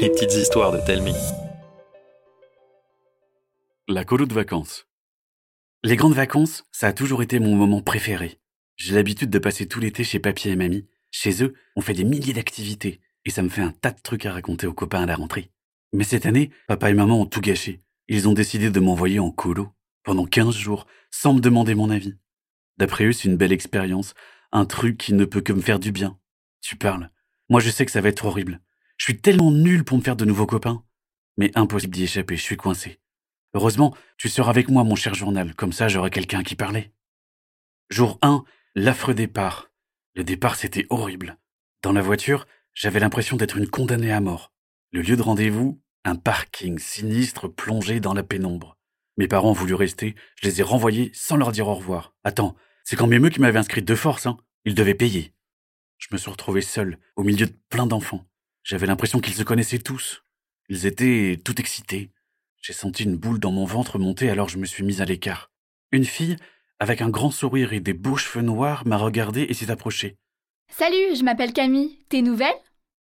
Les petites histoires de Telmi. La colo de vacances. Les grandes vacances, ça a toujours été mon moment préféré. J'ai l'habitude de passer tout l'été chez papy et mamie. Chez eux, on fait des milliers d'activités et ça me fait un tas de trucs à raconter aux copains à la rentrée. Mais cette année, papa et maman ont tout gâché. Ils ont décidé de m'envoyer en colo pendant 15 jours sans me demander mon avis. D'après eux, c'est une belle expérience, un truc qui ne peut que me faire du bien. Tu parles. Moi, je sais que ça va être horrible. Je suis tellement nul pour me faire de nouveaux copains. Mais impossible d'y échapper, je suis coincé. Heureusement, tu seras avec moi, mon cher journal, comme ça j'aurai quelqu'un qui parler. Jour 1, l'affreux départ. Le départ, c'était horrible. Dans la voiture, j'avais l'impression d'être une condamnée à mort. Le lieu de rendez-vous, un parking sinistre plongé dans la pénombre. Mes parents ont voulu rester, je les ai renvoyés sans leur dire au revoir. Attends, c'est quand même eux qui m'avaient inscrit de force, hein. Ils devaient payer. Je me suis retrouvé seul, au milieu de plein d'enfants. J'avais l'impression qu'ils se connaissaient tous. Ils étaient tout excités. J'ai senti une boule dans mon ventre monter alors je me suis mise à l'écart. Une fille, avec un grand sourire et des beaux cheveux noirs, m'a regardé et s'est approchée. Salut, je m'appelle Camille. T'es nouvelle?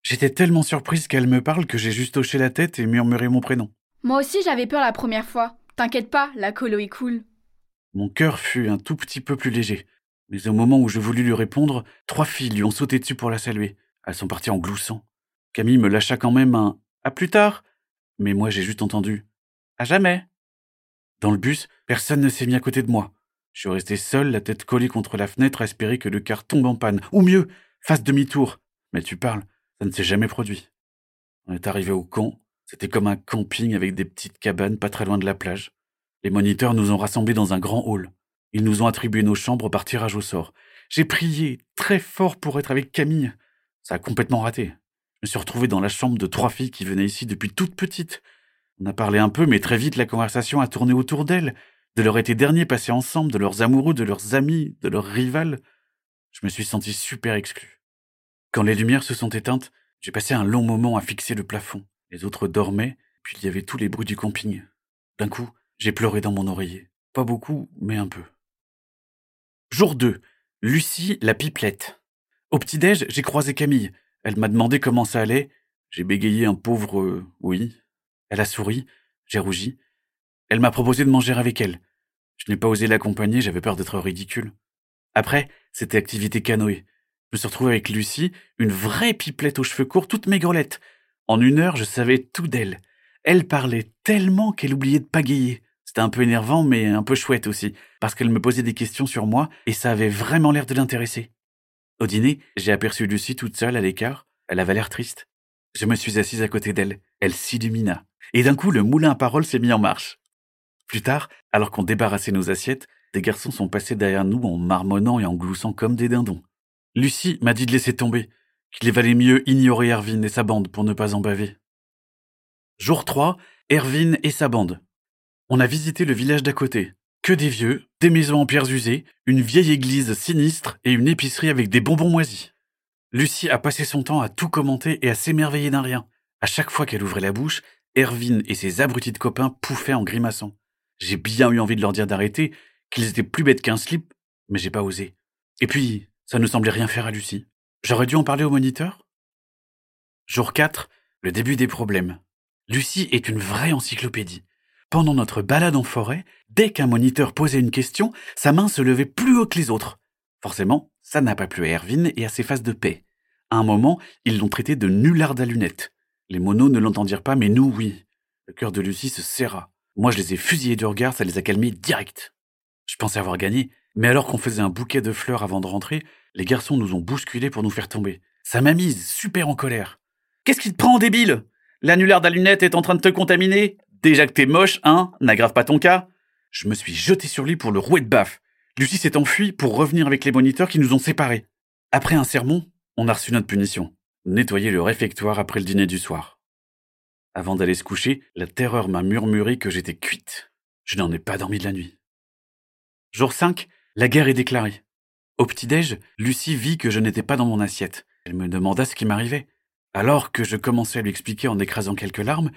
J'étais tellement surprise qu'elle me parle que j'ai juste hoché la tête et murmuré mon prénom. Moi aussi j'avais peur la première fois. T'inquiète pas, la colo est cool. Mon cœur fut un tout petit peu plus léger. Mais au moment où je voulus lui répondre, trois filles lui ont sauté dessus pour la saluer. Elles sont parties en gloussant. Camille me lâcha quand même un à plus tard. Mais moi j'ai juste entendu à jamais. Dans le bus, personne ne s'est mis à côté de moi. Je suis resté seul, la tête collée contre la fenêtre, à espérer que le car tombe en panne. Ou mieux, fasse demi-tour. Mais tu parles, ça ne s'est jamais produit. On est arrivé au camp. C'était comme un camping avec des petites cabanes pas très loin de la plage. Les moniteurs nous ont rassemblés dans un grand hall. Ils nous ont attribué nos chambres par tirage au sort. J'ai prié très fort pour être avec Camille. Ça a complètement raté. Je me suis retrouvé dans la chambre de trois filles qui venaient ici depuis toute petite. On a parlé un peu, mais très vite la conversation a tourné autour d'elles, de leur été dernier passé ensemble, de leurs amoureux, de leurs amis, de leurs rivales. Je me suis senti super exclu. Quand les lumières se sont éteintes, j'ai passé un long moment à fixer le plafond. Les autres dormaient, puis il y avait tous les bruits du camping. D'un coup, j'ai pleuré dans mon oreiller. Pas beaucoup, mais un peu. Jour 2. Lucie, la pipelette. Au petit-déj, j'ai croisé Camille. Elle m'a demandé comment ça allait. J'ai bégayé un pauvre euh, oui. Elle a souri. J'ai rougi. Elle m'a proposé de manger avec elle. Je n'ai pas osé l'accompagner, j'avais peur d'être ridicule. Après, c'était activité canoë. Je me suis retrouvé avec Lucie, une vraie pipelette aux cheveux courts, toute maigrelette. En une heure, je savais tout d'elle. Elle parlait tellement qu'elle oubliait de pagayer. Un peu énervant, mais un peu chouette aussi, parce qu'elle me posait des questions sur moi, et ça avait vraiment l'air de l'intéresser. Au dîner, j'ai aperçu Lucie toute seule à l'écart. Elle avait l'air triste. Je me suis assise à côté d'elle. Elle s'illumina. Et d'un coup, le moulin à parole s'est mis en marche. Plus tard, alors qu'on débarrassait nos assiettes, des garçons sont passés derrière nous en marmonnant et en gloussant comme des dindons. Lucie m'a dit de laisser tomber, qu'il valait mieux ignorer Erwin et sa bande pour ne pas en baver. Jour 3, Erwin et sa bande. On a visité le village d'à côté. Que des vieux, des maisons en pierres usées, une vieille église sinistre et une épicerie avec des bonbons moisis. Lucie a passé son temps à tout commenter et à s'émerveiller d'un rien. À chaque fois qu'elle ouvrait la bouche, Erwin et ses abrutis de copains pouffaient en grimaçant. J'ai bien eu envie de leur dire d'arrêter, qu'ils étaient plus bêtes qu'un slip, mais j'ai pas osé. Et puis, ça ne semblait rien faire à Lucie. J'aurais dû en parler au moniteur Jour 4, le début des problèmes. Lucie est une vraie encyclopédie. Pendant notre balade en forêt, dès qu'un moniteur posait une question, sa main se levait plus haut que les autres. Forcément, ça n'a pas plu à Erwin et à ses faces de paix. À un moment, ils l'ont traité de nullard à lunettes. Les monos ne l'entendirent pas, mais nous, oui. Le cœur de Lucie se serra. Moi, je les ai fusillés du regard, ça les a calmés direct. Je pensais avoir gagné, mais alors qu'on faisait un bouquet de fleurs avant de rentrer, les garçons nous ont bousculés pour nous faire tomber. Ça m'a mise super en colère. Qu'est-ce qui te prend, débile? L'annulaire d'allunette est en train de te contaminer? Déjà que t'es moche, hein N'aggrave pas ton cas Je me suis jeté sur lui pour le rouer de baffe. Lucie s'est enfuie pour revenir avec les moniteurs qui nous ont séparés. Après un sermon, on a reçu notre punition. Nettoyer le réfectoire après le dîner du soir. Avant d'aller se coucher, la terreur m'a murmuré que j'étais cuite. Je n'en ai pas dormi de la nuit. Jour 5, la guerre est déclarée. Au petit-déj, Lucie vit que je n'étais pas dans mon assiette. Elle me demanda ce qui m'arrivait. Alors que je commençais à lui expliquer en écrasant quelques larmes,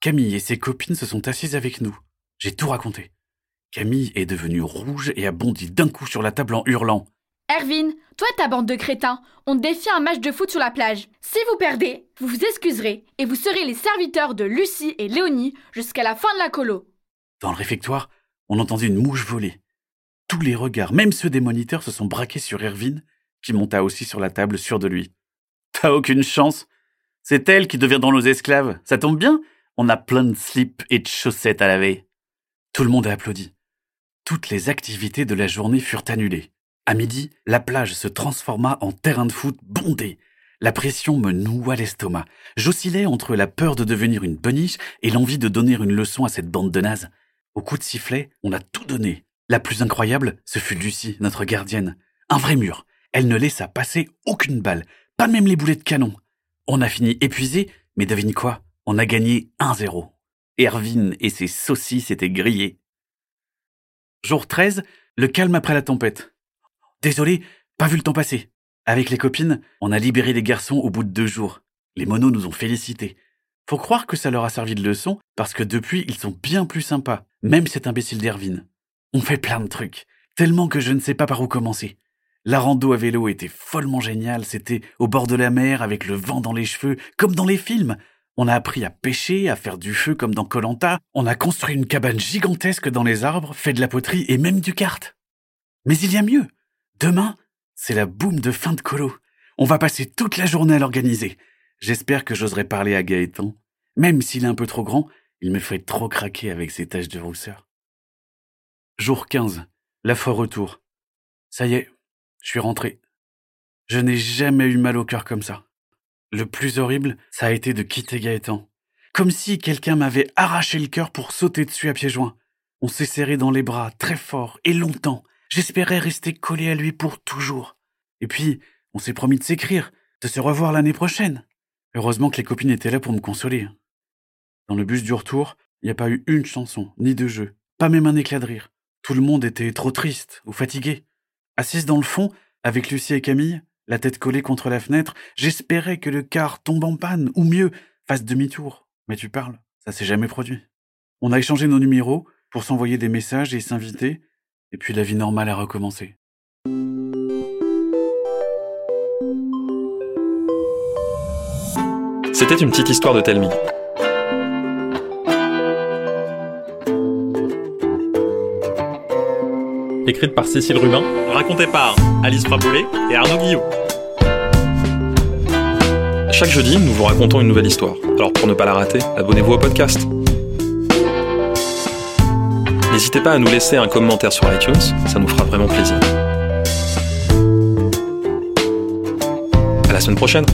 Camille et ses copines se sont assises avec nous. J'ai tout raconté. Camille est devenue rouge et a bondi d'un coup sur la table en hurlant. Erwin, toi et ta bande de crétins, on défie un match de foot sur la plage. Si vous perdez, vous vous excuserez et vous serez les serviteurs de Lucie et Léonie jusqu'à la fin de la colo. Dans le réfectoire, on entendit une mouche voler. Tous les regards, même ceux des moniteurs, se sont braqués sur Erwin, qui monta aussi sur la table, sûr de lui. T'as aucune chance. C'est elle qui deviendront nos esclaves. Ça tombe bien, on a plein de slips et de chaussettes à laver. Tout le monde a applaudi. Toutes les activités de la journée furent annulées. À midi, la plage se transforma en terrain de foot bondé. La pression me noua l'estomac. J'oscillais entre la peur de devenir une beniche et l'envie de donner une leçon à cette bande de nazes. Au coup de sifflet, on a tout donné. La plus incroyable, ce fut Lucie, notre gardienne. Un vrai mur. Elle ne laissa passer aucune balle, pas même les boulets de canon. On a fini épuisé, mais devine quoi? On a gagné 1-0. Erwin et ses saucisses étaient grillés. Jour 13, le calme après la tempête. Désolé, pas vu le temps passer. Avec les copines, on a libéré les garçons au bout de deux jours. Les monos nous ont félicités. Faut croire que ça leur a servi de leçon, parce que depuis, ils sont bien plus sympas, même cet imbécile d'Ervin. On fait plein de trucs, tellement que je ne sais pas par où commencer. La rando à vélo était follement géniale, c'était au bord de la mer, avec le vent dans les cheveux, comme dans les films. On a appris à pêcher, à faire du feu comme dans Colanta, on a construit une cabane gigantesque dans les arbres, fait de la poterie et même du kart. Mais il y a mieux. Demain, c'est la boum de fin de colo. On va passer toute la journée à l'organiser. J'espère que j'oserai parler à Gaëtan. Même s'il est un peu trop grand, il me fait trop craquer avec ses taches de rousseur. Jour 15. La fois retour. Ça y est, je suis rentré. Je n'ai jamais eu mal au cœur comme ça. Le plus horrible, ça a été de quitter Gaëtan. Comme si quelqu'un m'avait arraché le cœur pour sauter dessus à pieds joints. On s'est serré dans les bras très fort et longtemps. J'espérais rester collé à lui pour toujours. Et puis, on s'est promis de s'écrire, de se revoir l'année prochaine. Heureusement que les copines étaient là pour me consoler. Dans le bus du retour, il n'y a pas eu une chanson, ni de jeu, pas même un éclat de rire. Tout le monde était trop triste ou fatigué. Assise dans le fond, avec Lucie et Camille, la tête collée contre la fenêtre, j'espérais que le car tombe en panne, ou mieux, fasse demi-tour. Mais tu parles, ça s'est jamais produit. On a échangé nos numéros pour s'envoyer des messages et s'inviter, et puis la vie normale a recommencé. C'était une petite histoire de Telmi. Écrite par Cécile Rubin, racontée par Alice Frapollet et Arnaud Guillot. Chaque jeudi, nous vous racontons une nouvelle histoire. Alors pour ne pas la rater, abonnez-vous au podcast. N'hésitez pas à nous laisser un commentaire sur iTunes, ça nous fera vraiment plaisir. À la semaine prochaine